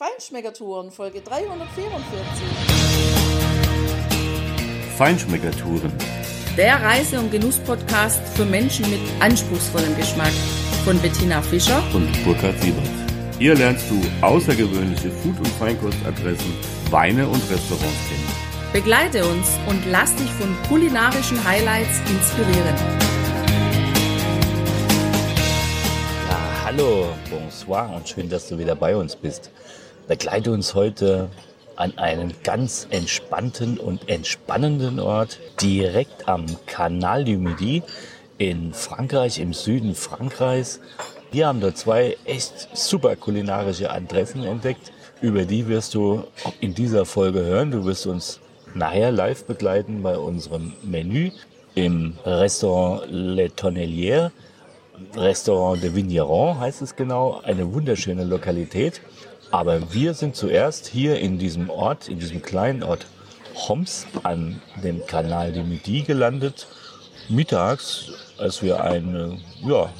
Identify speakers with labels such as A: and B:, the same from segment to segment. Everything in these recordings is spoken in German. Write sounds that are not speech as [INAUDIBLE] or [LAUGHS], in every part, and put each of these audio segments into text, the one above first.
A: Feinschmeckertouren, Folge 344.
B: Feinschmeckertouren.
C: Der Reise- und Genuss-Podcast für Menschen mit anspruchsvollem Geschmack von Bettina Fischer
B: und Burkhard Siebert. Hier lernst du außergewöhnliche Food- und Feinkostadressen, Weine und Restaurants kennen.
C: Begleite uns und lass dich von kulinarischen Highlights inspirieren.
D: Ja, hallo, bonsoir und schön, dass du wieder bei uns bist. Begleite uns heute an einen ganz entspannten und entspannenden Ort direkt am Canal du Midi in Frankreich, im Süden Frankreichs. Wir haben da zwei echt super kulinarische Adressen entdeckt. Über die wirst du in dieser Folge hören. Du wirst uns nachher live begleiten bei unserem Menü im Restaurant Le Tonnelier. Restaurant de Vigneron heißt es genau. Eine wunderschöne Lokalität. Aber wir sind zuerst hier in diesem Ort, in diesem kleinen Ort Homs an dem Kanal de Midi gelandet. Mittags, als wir eine, ja,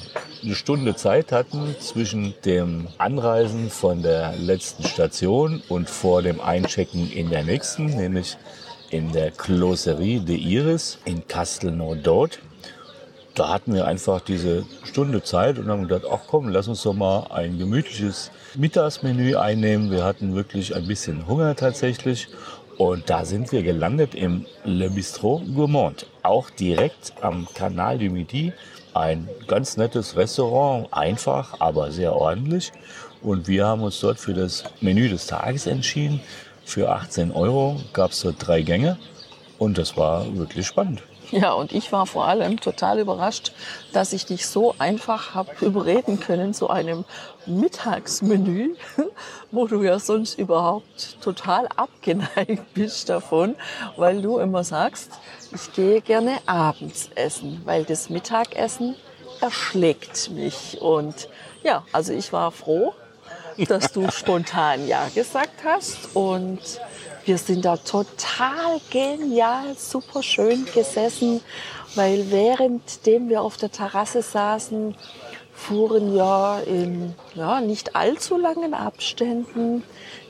D: eine Stunde Zeit hatten zwischen dem Anreisen von der letzten Station und vor dem Einchecken in der nächsten, nämlich in der Closerie de Iris in Castelnaudot da hatten wir einfach diese Stunde Zeit und haben gedacht, ach komm, lass uns doch mal ein gemütliches Mittagsmenü einnehmen. Wir hatten wirklich ein bisschen Hunger tatsächlich. Und da sind wir gelandet im Le Bistro Gourmand. Auch direkt am Canal du Midi. Ein ganz nettes Restaurant, einfach, aber sehr ordentlich. Und wir haben uns dort für das Menü des Tages entschieden. Für 18 Euro gab es dort drei Gänge. Und das war wirklich spannend.
A: Ja, und ich war vor allem total überrascht, dass ich dich so einfach habe überreden können zu einem Mittagsmenü, [LAUGHS] wo du ja sonst überhaupt total abgeneigt [LAUGHS] bist davon, weil du immer sagst, ich gehe gerne abends essen, weil das Mittagessen erschlägt mich. Und ja, also ich war froh, dass du [LAUGHS] spontan Ja gesagt hast und wir sind da total genial, super schön gesessen, weil währenddem wir auf der Terrasse saßen, fuhren ja in ja, nicht allzu langen Abständen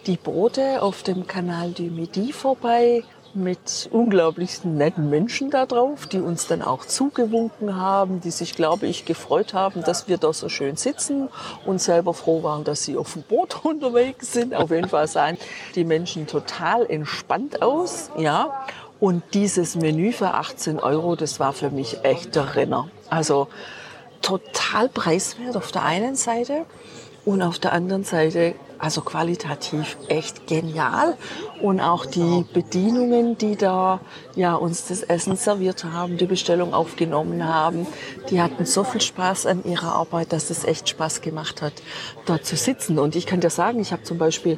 A: die Boote auf dem Kanal du Midi vorbei mit unglaublich netten Menschen da drauf, die uns dann auch zugewunken haben, die sich, glaube ich, gefreut haben, dass wir da so schön sitzen und selber froh waren, dass sie auf dem Boot [LAUGHS] unterwegs sind. Auf jeden Fall sahen die Menschen total entspannt aus, ja. Und dieses Menü für 18 Euro, das war für mich echt der Renner. Also total preiswert auf der einen Seite und auf der anderen Seite also qualitativ echt genial. Und auch die Bedienungen, die da ja, uns das Essen serviert haben, die Bestellung aufgenommen haben, die hatten so viel Spaß an ihrer Arbeit, dass es echt Spaß gemacht hat, dort zu sitzen. Und ich kann dir sagen, ich habe zum Beispiel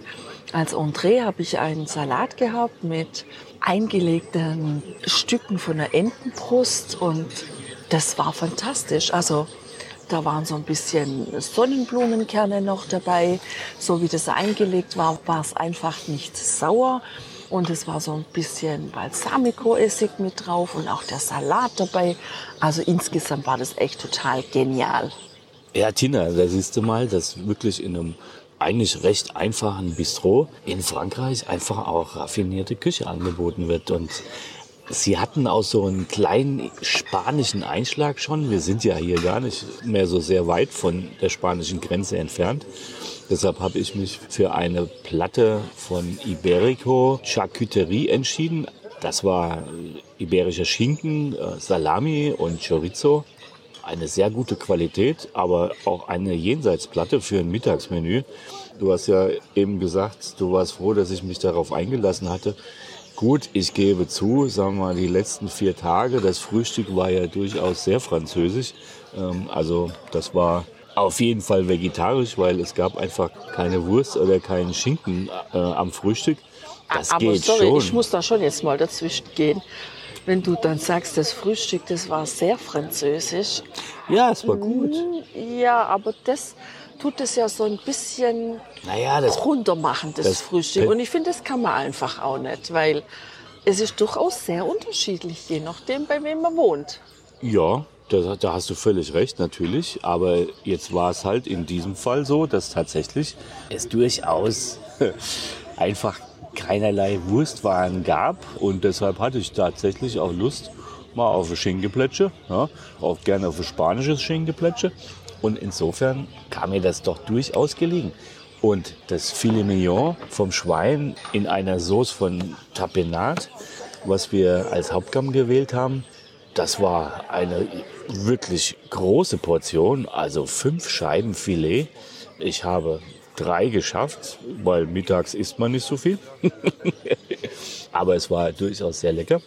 A: als Entree habe ich einen Salat gehabt mit eingelegten Stücken von der Entenbrust und das war fantastisch. Also da waren so ein bisschen Sonnenblumenkerne noch dabei. So wie das eingelegt war, war es einfach nicht sauer. Und es war so ein bisschen Balsamico-Essig mit drauf und auch der Salat dabei. Also insgesamt war das echt total genial.
D: Ja, Tina, da siehst du mal, dass wirklich in einem eigentlich recht einfachen Bistro in Frankreich einfach auch raffinierte Küche angeboten wird. Und Sie hatten auch so einen kleinen spanischen Einschlag schon. Wir sind ja hier gar nicht mehr so sehr weit von der spanischen Grenze entfernt. Deshalb habe ich mich für eine Platte von Iberico Charcuterie entschieden. Das war iberischer Schinken, äh, Salami und Chorizo. Eine sehr gute Qualität, aber auch eine Jenseitsplatte für ein Mittagsmenü. Du hast ja eben gesagt, du warst froh, dass ich mich darauf eingelassen hatte. Gut, ich gebe zu, sagen wir mal, die letzten vier Tage, das Frühstück war ja durchaus sehr französisch. Ähm, also das war auf jeden Fall vegetarisch, weil es gab einfach keine Wurst oder keinen Schinken äh, am Frühstück. Das
A: Aber
D: geht
A: sorry,
D: schon.
A: ich muss da schon jetzt mal dazwischen gehen. Wenn du dann sagst, das Frühstück, das war sehr französisch.
D: Ja, es war gut.
A: Ja, aber das tut es ja so ein bisschen
D: Naja, das
A: runter machen, das,
D: das-
A: Frühstück. Und ich finde, das kann man einfach auch nicht, weil es ist durchaus sehr unterschiedlich, je nachdem, bei wem man wohnt.
D: Ja, da, da hast du völlig recht, natürlich. Aber jetzt war es halt in diesem Fall so, dass tatsächlich es durchaus [LAUGHS] einfach keinerlei Wurstwaren gab. Und deshalb hatte ich tatsächlich auch Lust mal auf ein Schinkengeplätsche, ja, auch gerne auf ein spanisches Schinkengeplätsche. Und insofern kam mir das doch durchaus gelegen. Und das Filet Mignon vom Schwein in einer Sauce von Tapenat, was wir als Hauptgang gewählt haben, das war eine wirklich große Portion, also fünf Scheiben Filet. Ich habe drei geschafft, weil mittags isst man nicht so viel. [LAUGHS] Aber es war durchaus sehr lecker,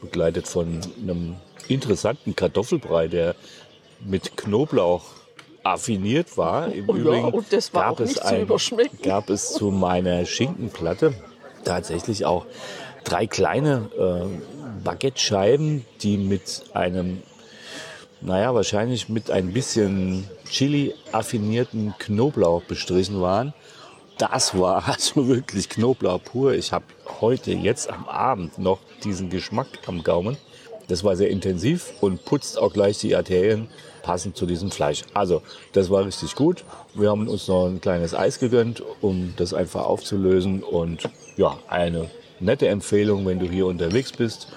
D: begleitet von einem interessanten Kartoffelbrei, der mit Knoblauch affiniert war. Im
A: Oh ja,
D: Übrigen
A: und das war auch
D: es
A: überschmecken.
D: gab es zu meiner Schinkenplatte tatsächlich auch drei kleine äh, Baguette-Scheiben, die mit einem, naja, wahrscheinlich mit ein bisschen Chili affinierten Knoblauch bestrichen waren. Das war [LAUGHS] also wirklich Knoblauch pur. Ich habe heute, jetzt am Abend noch diesen Geschmack am Gaumen. Das war sehr intensiv und putzt auch gleich die Arterien passend zu diesem Fleisch. Also, das war richtig gut. Wir haben uns noch ein kleines Eis gegönnt, um das einfach aufzulösen. Und ja, eine nette Empfehlung, wenn du hier unterwegs bist,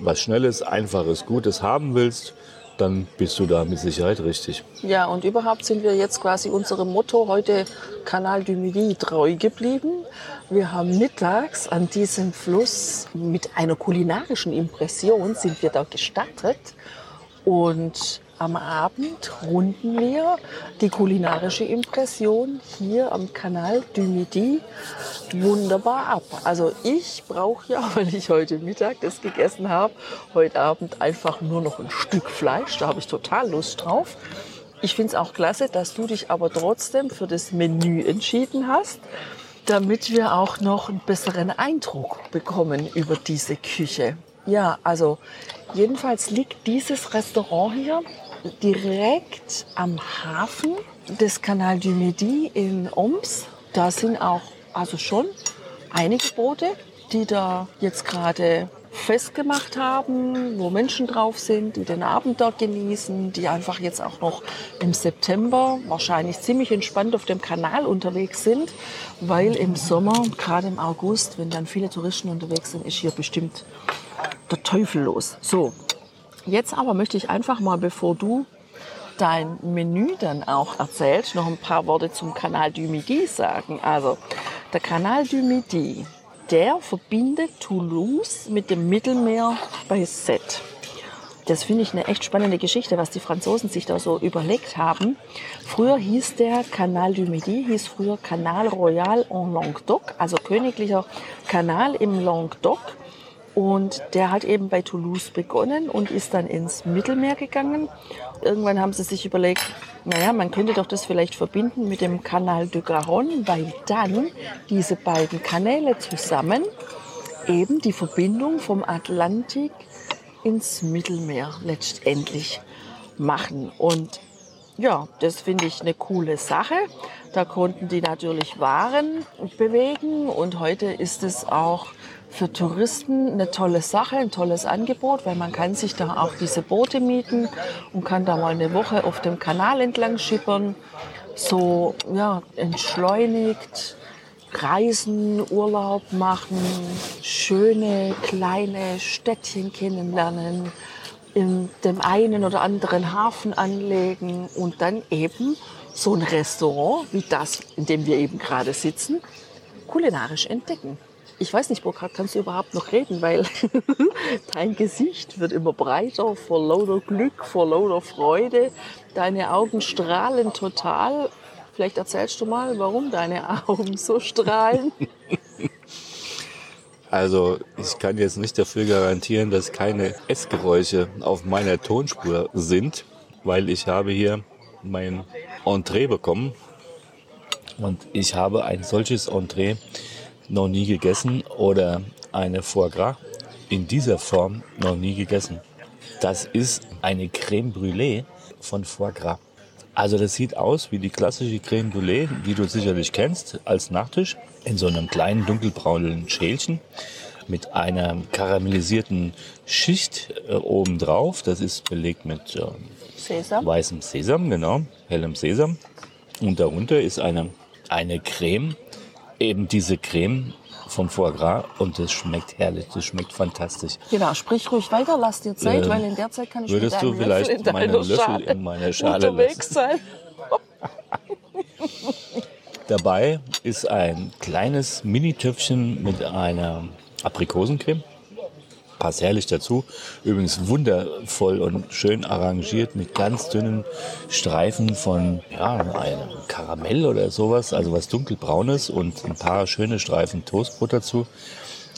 D: was Schnelles, Einfaches, Gutes haben willst, dann bist du da mit Sicherheit richtig.
A: Ja, und überhaupt sind wir jetzt quasi unserem Motto heute Canal du Midi treu geblieben. Wir haben mittags an diesem Fluss mit einer kulinarischen Impression sind wir da gestartet und am Abend runden wir die kulinarische Impression hier am Canal du Midi wunderbar ab. Also ich brauche ja, [LAUGHS] weil ich heute Mittag das gegessen habe, heute Abend einfach nur noch ein Stück Fleisch. Da habe ich total Lust drauf. Ich finde es auch klasse, dass du dich aber trotzdem für das Menü entschieden hast, damit wir auch noch einen besseren Eindruck bekommen über diese Küche. Ja, also jedenfalls liegt dieses Restaurant hier direkt am Hafen des Canal du Midi in Oms. Da sind auch also schon einige Boote, die da jetzt gerade festgemacht haben, wo Menschen drauf sind, die den Abend dort genießen, die einfach jetzt auch noch im September wahrscheinlich ziemlich entspannt auf dem Kanal unterwegs sind, weil im Sommer, gerade im August, wenn dann viele Touristen unterwegs sind, ist hier bestimmt der Teufel los. So, jetzt aber möchte ich einfach mal, bevor du dein Menü dann auch erzählst, noch ein paar Worte zum Canal du Midi sagen. Also, der Canal du Midi, der verbindet Toulouse mit dem Mittelmeer bei Sète. Das finde ich eine echt spannende Geschichte, was die Franzosen sich da so überlegt haben. Früher hieß der Canal du Midi, hieß früher Canal Royal en Languedoc, also königlicher Kanal im Languedoc. Und der hat eben bei Toulouse begonnen und ist dann ins Mittelmeer gegangen. Irgendwann haben sie sich überlegt, naja, man könnte doch das vielleicht verbinden mit dem Canal de Garonne, weil dann diese beiden Kanäle zusammen eben die Verbindung vom Atlantik ins Mittelmeer letztendlich machen. Und ja, das finde ich eine coole Sache. Da konnten die natürlich Waren bewegen und heute ist es auch für Touristen eine tolle Sache, ein tolles Angebot, weil man kann sich da auch diese Boote mieten und kann da mal eine Woche auf dem Kanal entlang schippern. So, ja, entschleunigt reisen, Urlaub machen, schöne kleine Städtchen kennenlernen, in dem einen oder anderen Hafen anlegen und dann eben so ein Restaurant wie das, in dem wir eben gerade sitzen, kulinarisch entdecken. Ich weiß nicht, Burkhard, kannst du überhaupt noch reden, weil [LAUGHS] dein Gesicht wird immer breiter vor lauter Glück, vor lauter Freude. Deine Augen strahlen total. Vielleicht erzählst du mal, warum deine Augen so strahlen. [LAUGHS]
D: Also ich kann jetzt nicht dafür garantieren, dass keine Essgeräusche auf meiner Tonspur sind, weil ich habe hier mein Entree bekommen und ich habe ein solches Entree noch nie gegessen oder eine Foie Gras in dieser Form noch nie gegessen. Das ist eine Creme Brûlée von Foie Gras. Also das sieht aus wie die klassische Creme Brûlée, die du sicherlich kennst, als Nachtisch in so einem kleinen dunkelbraunen Schälchen mit einer karamellisierten Schicht äh, obendrauf. Das ist belegt mit äh,
A: Sesam.
D: weißem Sesam, genau, hellem Sesam. Und darunter ist eine, eine Creme, eben diese Creme vom Foie Gras und das schmeckt herrlich, das schmeckt fantastisch.
A: Genau, sprich ruhig weiter, lass dir Zeit,
D: Ähm,
A: weil in der Zeit kann ich
D: würdest du vielleicht
A: Löffel in
D: meine
A: deiner
D: Löffel
A: Schale
D: in meine [LAUGHS] Schale
A: unterwegs sein. [LAUGHS] [LAUGHS]
D: Dabei ist ein kleines Mini-Töpfchen mit einer Aprikosencreme. Passt herrlich dazu. Übrigens wundervoll und schön arrangiert mit ganz dünnen Streifen von ja, einem Karamell oder sowas, also was dunkelbraunes und ein paar schöne Streifen Toastbrot dazu.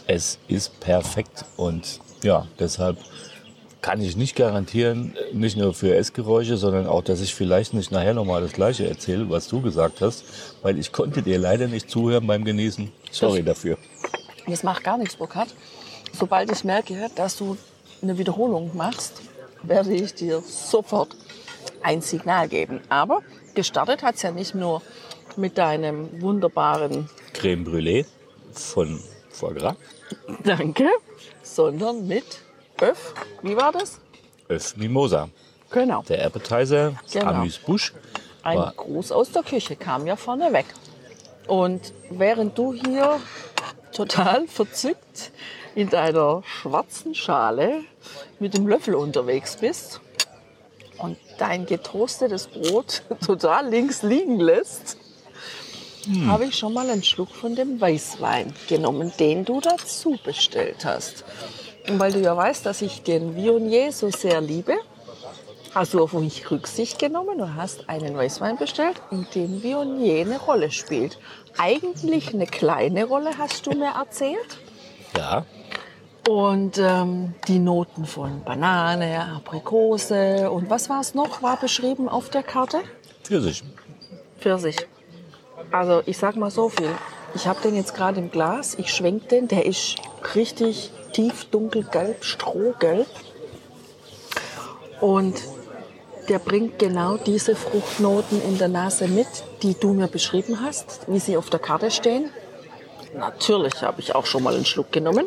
D: Es ist perfekt und ja, deshalb kann ich nicht garantieren, nicht nur für Essgeräusche, sondern auch, dass ich vielleicht nicht nachher nochmal das Gleiche erzähle, was du gesagt hast, weil ich konnte dir leider nicht zuhören beim Genießen. Sorry dafür.
A: Das macht gar nichts, Burkhard. Sobald ich merke, dass du eine Wiederholung machst, werde ich dir sofort ein Signal geben. Aber gestartet hat es ja nicht nur mit deinem wunderbaren
D: Creme Brûlée von Foie Gras,
A: Danke, sondern mit Öff. Wie war das?
D: Öff Mimosa.
A: Genau.
D: Der Appetizer,
A: Genau.
D: Amüs-Bouche.
A: Ein
D: war-
A: Gruß aus der Küche kam ja vorne weg. Und während du hier total verzückt in deiner schwarzen Schale mit dem Löffel unterwegs bist und dein getoastetes Brot [LAUGHS] total links liegen lässt, habe ich schon mal einen Schluck von dem Weißwein genommen, den du dazu bestellt hast. Und weil du ja weißt, dass ich den Viognier so sehr liebe, Hast du auf mich Rücksicht genommen und hast einen Weißwein bestellt, in dem Viognier eine Rolle spielt. Eigentlich eine kleine Rolle, hast du mir erzählt.
D: Ja,
A: Und ähm, die Noten von Banane, Aprikose und was war es noch, war beschrieben auf der Karte?
D: Pfirsich.
A: Pfirsich. Also ich sag mal so viel. Ich habe den jetzt gerade im Glas, ich schwenk den, der ist richtig tief dunkelgelb, strohgelb. Und der bringt genau diese Fruchtnoten in der Nase mit, die du mir beschrieben hast, wie sie auf der Karte stehen. Natürlich habe ich auch schon mal einen Schluck genommen.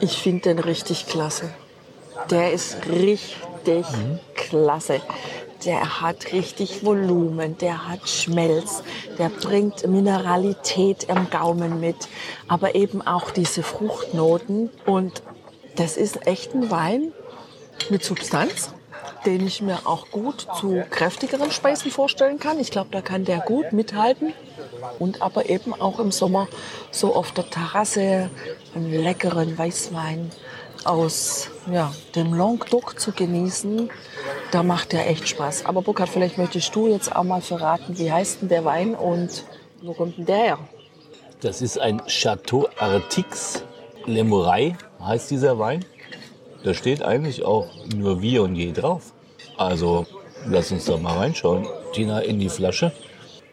A: Ich finde den richtig klasse. Der ist richtig klasse. Der hat richtig Volumen, der hat Schmelz, der bringt Mineralität im Gaumen mit, aber eben auch diese Fruchtnoten. Und das ist echt ein Wein mit Substanz, den ich mir auch gut zu kräftigeren Speisen vorstellen kann. Ich glaube, da kann der gut mithalten. Und aber eben auch im Sommer so auf der Terrasse einen leckeren Weißwein aus ja, dem Languedoc zu genießen, da macht der echt Spaß. Aber Burkhard, vielleicht möchtest du jetzt auch mal verraten, wie heißt denn der Wein und wo kommt denn der her?
D: Das ist ein Chateau Artix Lemurai, heißt dieser Wein. Da steht eigentlich auch nur Viognier drauf. Also lass uns doch mal reinschauen, Tina, in die Flasche.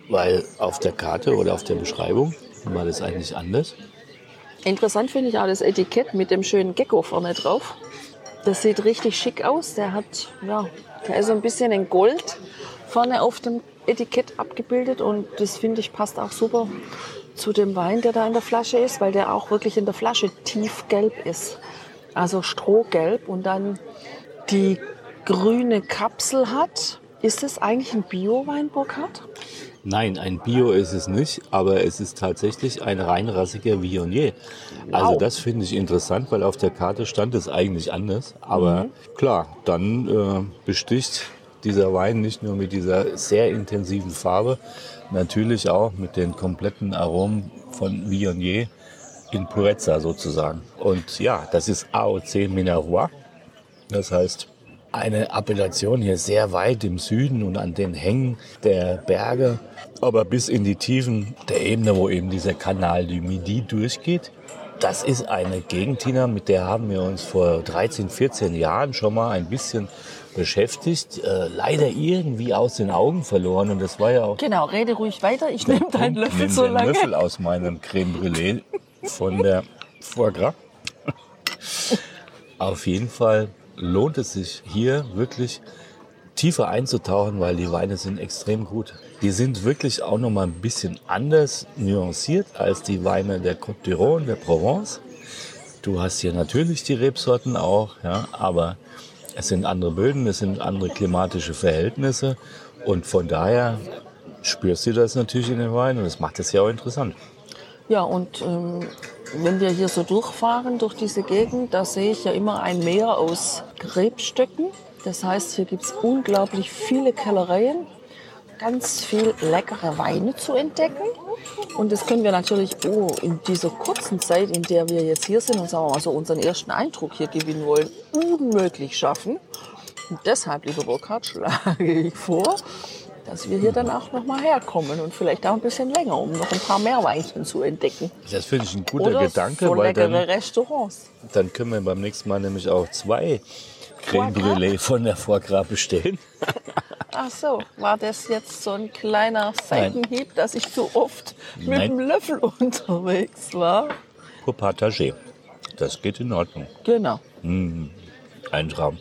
D: Weil auf der Karte oder auf der Beschreibung war das eigentlich anders.
A: Interessant finde ich auch das Etikett mit dem schönen Gecko vorne drauf. Das sieht richtig schick aus. Der hat, ja, der ist so ein bisschen in Gold vorne auf dem Etikett abgebildet und das finde ich passt auch super zu dem Wein, der da in der Flasche ist, weil der auch wirklich in der Flasche tiefgelb ist. Also strohgelb und dann die grüne Kapsel hat. Ist das eigentlich ein Bio-Wein, Burkhard?
D: Nein, ein Bio ist es nicht, aber es ist tatsächlich ein reinrassiger Viognier. Also
A: Wow.
D: das finde ich interessant, weil auf der Karte stand es eigentlich anders. Aber klar, dann äh, besticht dieser Wein nicht nur mit dieser sehr intensiven Farbe, natürlich auch mit den kompletten Aromen von Viognier in Purezza sozusagen. Und ja, das ist AOC Minervois. Das heißt, eine Appellation hier sehr weit im Süden und an den Hängen der Berge, aber bis in die Tiefen der Ebene, wo eben dieser Kanal du Midi durchgeht. Das ist eine Gegend, Tina, mit der haben wir uns vor 13, 14 Jahren schon mal ein bisschen beschäftigt. Äh, leider irgendwie aus den Augen verloren. Und das war ja auch
A: Genau, rede ruhig weiter. Ich nehme deinen Löffel
D: nimm
A: so
D: den
A: lange.
D: Löffel aus meinem Creme Brûlée von der Foie Gras. [LAUGHS] Auf jeden Fall lohnt es sich hier wirklich tiefer einzutauchen, weil die Weine sind extrem gut. Die sind wirklich auch noch mal ein bisschen anders nuanciert als die Weine der Côte d'Iron, und der Provence. Du hast hier natürlich die Rebsorten auch, ja, aber es sind andere Böden, es sind andere klimatische Verhältnisse und von daher spürst du das natürlich in den Wein und das macht es ja auch interessant.
A: Ja, und ähm, wenn wir hier so durchfahren durch diese Gegend, da sehe ich ja immer ein Meer aus Rebstöcken. Das heißt, hier gibt es unglaublich viele Kellereien, ganz viel leckere Weine zu entdecken. Und das können wir natürlich oh, in dieser kurzen Zeit, in der wir jetzt hier sind und sagen wir mal so unseren ersten Eindruck hier gewinnen wollen, unmöglich schaffen. Und deshalb, lieber Burkhard, [LAUGHS] schlage ich vor, dass wir hier dann auch noch mal herkommen und vielleicht auch ein bisschen länger, um noch ein paar mehr Weinchen zu entdecken.
D: Das finde ich ein guter
A: Oder
D: Gedanke,
A: so
D: weil dann,
A: Restaurants.
D: dann können wir beim nächsten Mal nämlich auch zwei Creme? Brûlée von der Foie Gras bestellen. [LAUGHS]
A: Ach so, war das jetzt so ein kleiner Seitenhieb, dass ich zu oft mit
D: Nein.
A: dem Löffel [LAUGHS] unterwegs war?
D: Pour partager. Das geht in Ordnung.
A: Genau.
D: Ein Traum.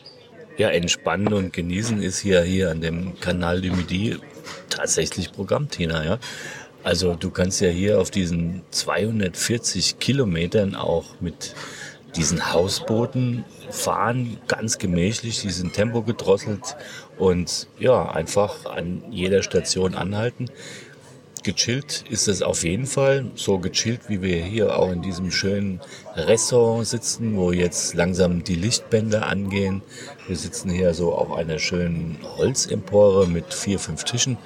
D: Ja, entspannen und genießen ist hier, hier an dem Kanal du Midi tatsächlich Programm, Tina. Ja? Also du kannst ja hier auf diesen 240 Kilometern auch mit diesen Hausbooten fahren, ganz gemächlich, die sind Tempo gedrosselt und ja, einfach an jeder Station anhalten. Gechillt ist es auf jeden Fall. So gechillt, wie wir hier auch in diesem schönen Restaurant sitzen, wo jetzt langsam die Lichtbänder angehen. Wir sitzen hier so auf einer schönen Holzempore mit vier, fünf Tischen.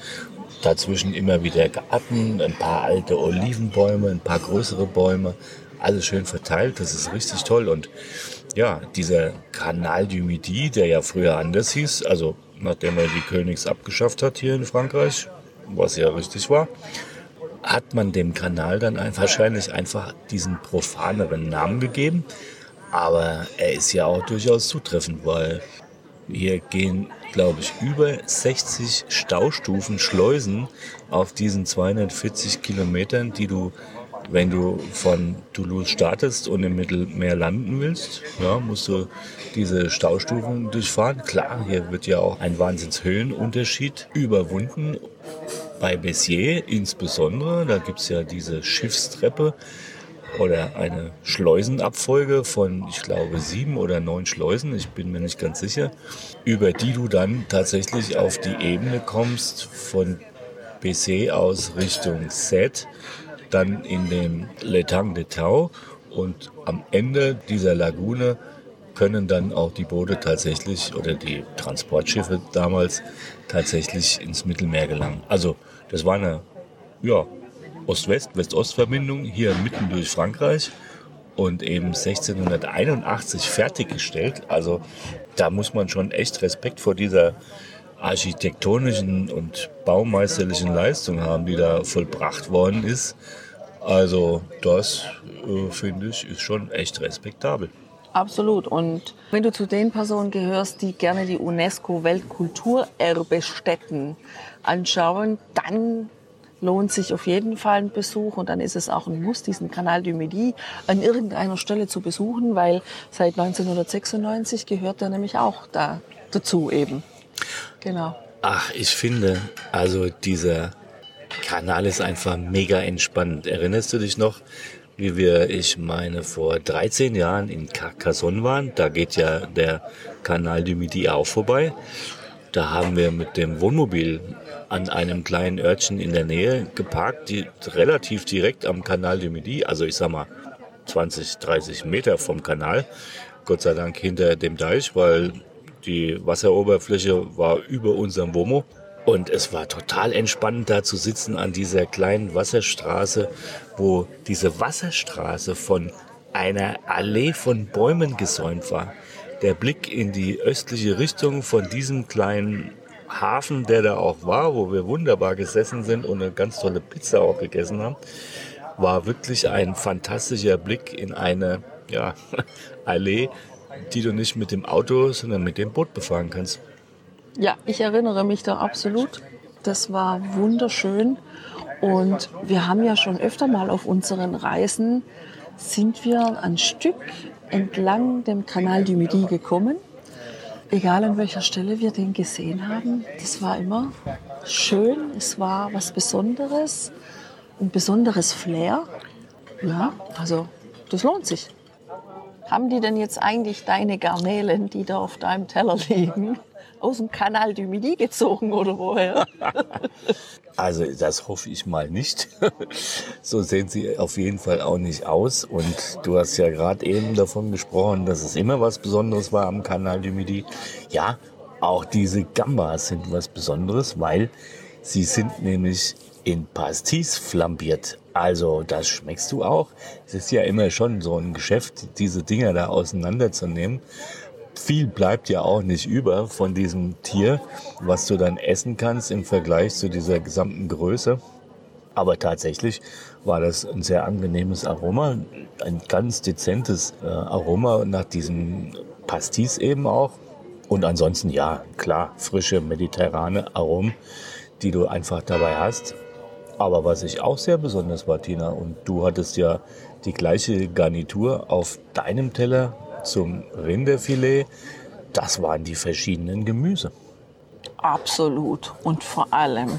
D: Dazwischen immer wieder Garten, ein paar alte Olivenbäume, ein paar größere Bäume. Alles schön verteilt. Das ist richtig toll. Und ja, dieser Canal du Midi, der ja früher anders hieß, also nachdem er die Königs abgeschafft hat hier in Frankreich, was ja richtig war, hat man dem Kanal dann ein, wahrscheinlich einfach diesen profaneren Namen gegeben. Aber er ist ja auch durchaus zutreffend, weil hier gehen, glaube ich, über 60 Staustufen, Schleusen auf diesen 240 Kilometern, die du, wenn du von Toulouse startest und im Mittelmeer landen willst, ja, musst du diese Staustufen durchfahren. Klar, hier wird ja auch ein Wahnsinnshöhenunterschied überwunden. Bei Bessier insbesondere, da gibt's ja diese Schiffstreppe oder eine Schleusenabfolge von, ich glaube, sieben oder neun Schleusen, ich bin mir nicht ganz sicher, über die du dann tatsächlich auf die Ebene kommst von Bessé aus Richtung Sète, dann in den Letang de Tau und am Ende dieser Lagune können dann auch die Boote tatsächlich oder die Transportschiffe damals tatsächlich ins Mittelmeer gelangen. Also das war eine ja, Ost-West, West-Ost-Verbindung hier mitten durch Frankreich und eben 1681 fertiggestellt. Also da muss man schon echt Respekt vor dieser architektonischen und baumeisterlichen Leistung haben, die da vollbracht worden ist. Also das äh, finde ich ist schon echt respektabel.
A: Absolut. Und wenn du zu den Personen gehörst, die gerne die UNESCO-Weltkulturerbestätten anschauen, dann lohnt sich auf jeden Fall ein Besuch und dann ist es auch ein Muss, diesen Kanal du Midi an irgendeiner Stelle zu besuchen, weil seit 1996 gehört er nämlich auch da dazu eben. Genau.
D: Ach, ich finde, also dieser Kanal ist einfach mega entspannend. Erinnerst du dich noch, wie wir, ich meine, vor 13 Jahren in Carcassonne waren? Da geht ja der Kanal du Midi auch vorbei. Da haben wir mit dem Wohnmobil an einem kleinen Örtchen in der Nähe geparkt, die relativ direkt am Kanal du Midi, also ich sag mal 20, 30 Meter vom Kanal. Gott sei Dank hinter dem Deich, weil die Wasseroberfläche war über unserem Womo. Und es war total entspannend, da zu sitzen an dieser kleinen Wasserstraße, wo diese Wasserstraße von einer Allee von Bäumen gesäumt war. Der Blick in die östliche Richtung von diesem kleinen Hafen, der da auch war, wo wir wunderbar gesessen sind und eine ganz tolle Pizza auch gegessen haben, war wirklich ein fantastischer Blick in eine ja, [LAUGHS] Allee, die du nicht mit dem Auto, sondern mit dem Boot befahren kannst.
A: Ja, ich erinnere mich da absolut. Das war wunderschön. Und wir haben ja schon öfter mal auf unseren Reisen, sind wir ein Stück entlang dem Kanal du Midi gekommen. Egal an welcher Stelle wir den gesehen haben, das war immer schön. Es war was Besonderes, ein besonderes Flair. Ja, also das lohnt sich. Haben die denn jetzt eigentlich deine Garnelen, die da auf deinem Teller liegen, aus dem Kanal du Midi gezogen oder woher? [LAUGHS]
D: Also das hoffe ich mal nicht. [LAUGHS] so sehen sie auf jeden Fall auch nicht aus. Und du hast ja gerade eben davon gesprochen, dass es immer was Besonderes war am Kanal du Midi. Ja, auch diese Gambas sind was Besonderes, weil sie sind nämlich in Pastis flambiert. Also das schmeckst du auch. Es ist ja immer schon so ein Geschäft, diese Dinger da auseinanderzunehmen viel bleibt ja auch nicht über von diesem Tier, was du dann essen kannst im Vergleich zu dieser gesamten Größe. Aber tatsächlich war das ein sehr angenehmes Aroma, ein ganz dezentes äh, Aroma nach diesem Pastis eben auch. Und ansonsten ja, klar, frische mediterrane Aromen, die du einfach dabei hast. Aber was ich auch sehr besonders war, Tina, und du hattest ja die gleiche Garnitur auf deinem Teller zum Rinderfilet, das waren die verschiedenen Gemüse.
A: Absolut. Und vor allem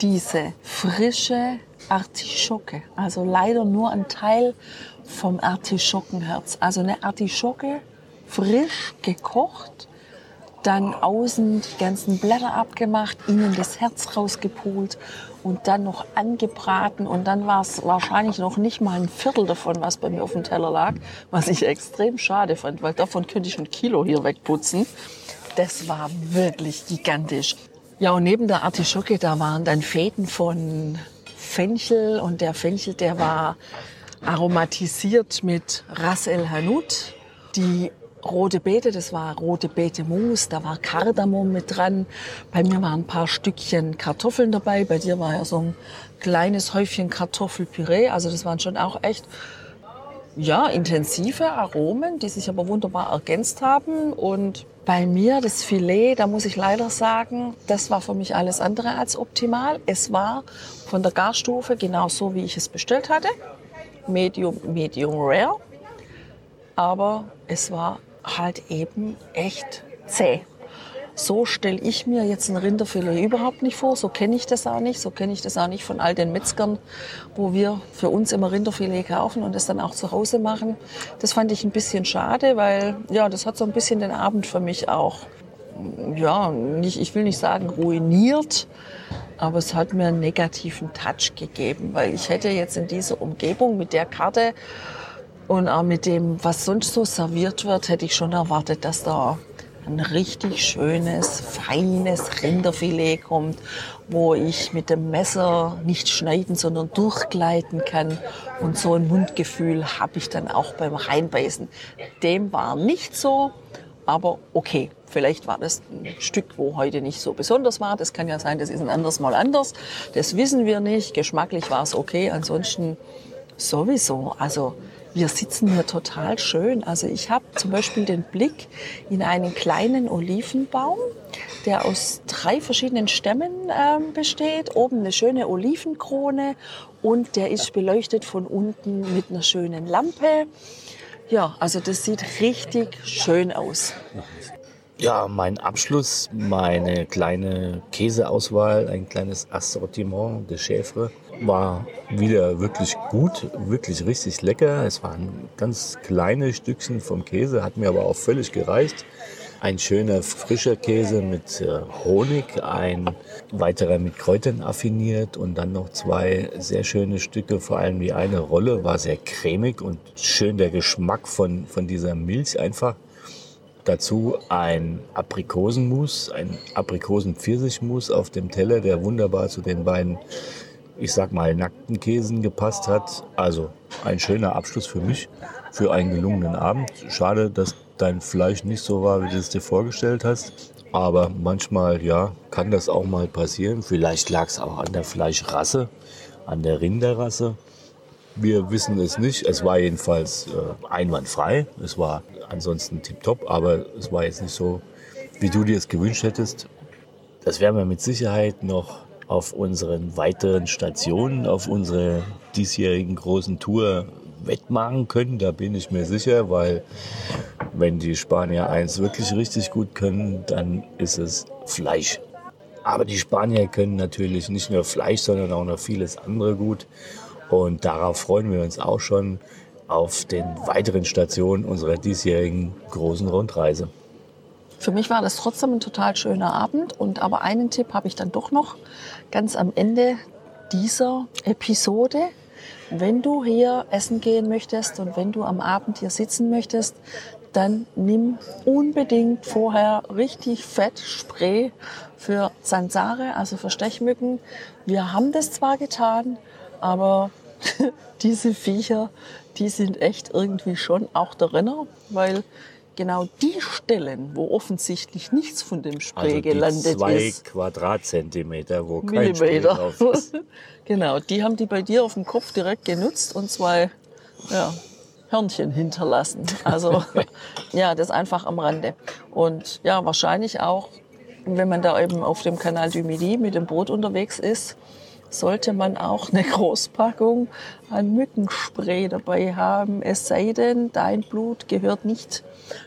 A: diese frische Artischocke. Also leider nur ein Teil vom Artischockenherz. Also eine Artischocke frisch gekocht dann außen die ganzen Blätter abgemacht, innen das Herz rausgepult und dann noch angebraten. Und dann war es wahrscheinlich noch nicht mal ein Viertel davon, was bei mir auf dem Teller lag, was ich extrem schade fand, weil davon könnte ich ein Kilo hier wegputzen. Das war wirklich gigantisch. Ja, und neben der Artischocke, da waren dann Fäden von Fenchel und der Fenchel, der war aromatisiert mit Ras El Hanout. Die rote Beete, das war rote Beete Mousse, da war Kardamom mit dran. Bei mir waren ein paar Stückchen Kartoffeln dabei, bei dir war ja so ein kleines Häufchen Kartoffelpüree, also das waren schon auch echt ja, intensive Aromen, die sich aber wunderbar ergänzt haben und bei mir das Filet, da muss ich leider sagen, das war für mich alles andere als optimal. Es war von der Garstufe genau so, wie ich es bestellt hatte. Medium, medium rare. Aber es war halt eben echt zäh. So stelle ich mir jetzt ein Rinderfilet überhaupt nicht vor. So kenne ich das auch nicht. So kenne ich das auch nicht von all den Metzgern, wo wir für uns immer Rinderfilet kaufen und das dann auch zu Hause machen. Das fand ich ein bisschen schade, weil ja, das hat so ein bisschen den Abend für mich auch, ja, nicht, ich will nicht sagen ruiniert, aber es hat mir einen negativen Touch gegeben, weil ich hätte jetzt in dieser Umgebung mit der Karte und auch mit dem, was sonst so serviert wird, hätte ich schon erwartet, dass da ein richtig schönes, feines Rinderfilet kommt, wo ich mit dem Messer nicht schneiden, sondern durchgleiten kann. Und so ein Mundgefühl habe ich dann auch beim Reinbeißen. Dem war nicht so, aber okay. Vielleicht war das ein Stück, wo heute nicht so besonders war. Das kann ja sein, das ist ein anderes Mal anders. Das wissen wir nicht. Geschmacklich war es okay. Ansonsten sowieso. Also wir sitzen hier total schön. Also ich habe zum Beispiel den Blick in einen kleinen Olivenbaum, der aus drei verschiedenen Stämmen ähm, besteht. Oben eine schöne Olivenkrone und der ist beleuchtet von unten mit einer schönen Lampe. Ja, also das sieht richtig schön aus.
D: Ja, mein Abschluss, meine kleine Käseauswahl, ein kleines Assortiment de Chèvre war wieder wirklich gut, wirklich richtig lecker. Es waren ganz kleine Stückchen vom Käse, hat mir aber auch völlig gereicht. Ein schöner frischer Käse mit äh, Honig, ein weiterer mit Kräutern affiniert und dann noch zwei sehr schöne Stücke, vor allem die eine Rolle war sehr cremig und schön der Geschmack von, von dieser Milch einfach. Dazu ein Aprikosenmus, ein Aprikosen-Pfirsichmus auf dem Teller, der wunderbar zu den beiden, ich sag mal, nackten Käsen gepasst hat. Also ein schöner Abschluss für mich, für einen gelungenen Abend. Schade, dass dein Fleisch nicht so war, wie du es dir vorgestellt hast. Aber manchmal, ja, kann das auch mal passieren. Vielleicht lag es auch an der Fleischrasse, an der Rinderrasse. Wir wissen es nicht. Es war jedenfalls äh, einwandfrei. Es war ansonsten tiptop, aber es war jetzt nicht so, wie du dir es gewünscht hättest. Das werden wir mit Sicherheit noch auf unseren weiteren Stationen, auf unserer diesjährigen großen Tour wettmachen können. Da bin ich mir sicher, weil wenn die Spanier eins wirklich richtig gut können, dann ist es Fleisch. Aber die Spanier können natürlich nicht nur Fleisch, sondern auch noch vieles andere gut. Und darauf freuen wir uns auch schon auf den weiteren Stationen unserer diesjährigen großen Rundreise.
A: Für mich war das trotzdem ein total schöner Abend. Und aber einen Tipp habe ich dann doch noch ganz am Ende dieser Episode. Wenn du hier essen gehen möchtest und wenn du am Abend hier sitzen möchtest, dann nimm unbedingt vorher richtig fett Spray für Sansare, also für Stechmücken. Wir haben das zwar getan, aber [LAUGHS] diese Viecher, die sind echt irgendwie schon auch der Renner, weil genau die Stellen, wo offensichtlich nichts von dem Spray
D: Also
A: gelandet
D: zwei
A: ist,
D: Quadratzentimeter, wo kein Spray drauf ist. [LAUGHS]
A: genau, die haben die bei dir auf dem Kopf direkt genutzt und zwei ja, Hörnchen hinterlassen. Also [LAUGHS] ja, das einfach am Rande. Und ja, wahrscheinlich auch, wenn man da eben auf dem Kanal du Midi mit dem Boot unterwegs ist, sollte man auch eine Großpackung an Mückenspray dabei haben. Es sei denn, dein Blut gehört nicht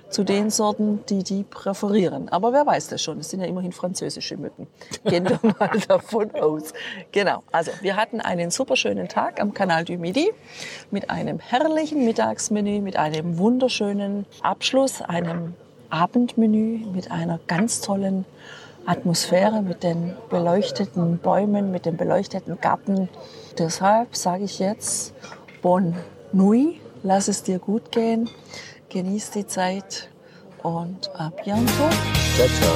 A: zu den Sorten, die die präferieren. Aber wer weiß das schon? Es sind ja immerhin französische Mücken. Gehen wir [LAUGHS] mal davon aus. Genau. Also wir hatten einen super schönen Tag am Kanal du Midi mit einem herrlichen Mittagsmenü, mit einem wunderschönen Abschluss, einem Abendmenü mit einer ganz tollen Atmosphäre, mit den beleuchteten Bäumen, mit dem beleuchteten Garten. Deshalb sage ich jetzt Bon Nuit, lass es dir gut gehen, genieß die Zeit und à bientôt.
D: Ciao, ciao.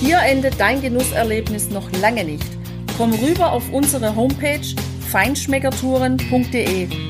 C: Hier endet dein Genusserlebnis noch lange nicht. Komm rüber auf unsere Homepage feinschmeckertouren.de